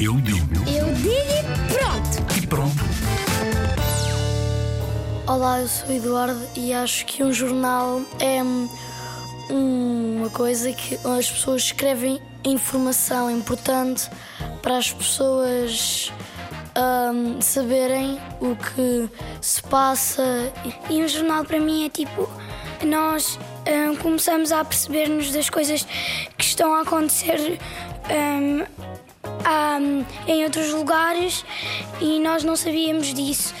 Eu digo Eu digo e pronto. e pronto. Olá, eu sou o Eduardo e acho que um jornal é hum, uma coisa que as pessoas escrevem informação importante para as pessoas hum, saberem o que se passa. E um jornal para mim é tipo, nós hum, começamos a perceber-nos das coisas que estão a acontecer hum, há- em outros lugares e nós não sabíamos disso.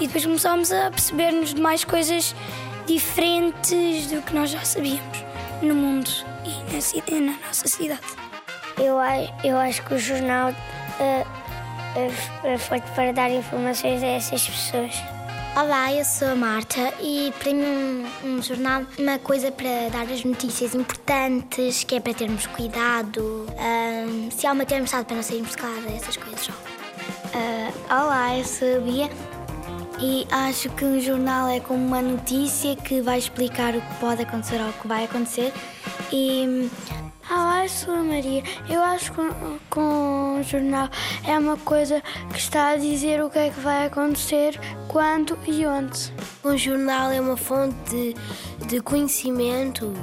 E depois começámos a perceber-nos de mais coisas diferentes do que nós já sabíamos no mundo e na, na nossa cidade. Eu, eu acho que o jornal é, é feito para dar informações a essas pessoas. Olá, eu sou a Marta e para mim um, um jornal uma coisa para dar as notícias importantes, que é para termos cuidado, ahm, se há uma tempestade para não sairmos de casa, essas coisas só. olá, eu sou a Bia e acho que um jornal é como uma notícia que vai explicar o que pode acontecer ou o que vai acontecer. E. Olá, eu sou a Maria. Eu acho que com um jornal é uma coisa que está a dizer o que é que vai acontecer, quando e onde. Um jornal é uma fonte de, de conhecimento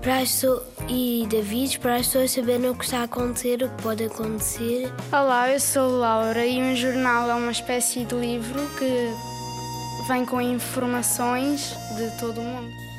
para as pessoas, e de avisos para as pessoas saberem o que está a acontecer, o que pode acontecer. Olá, eu sou Laura e um jornal é uma espécie de livro que vem com informações de todo o mundo.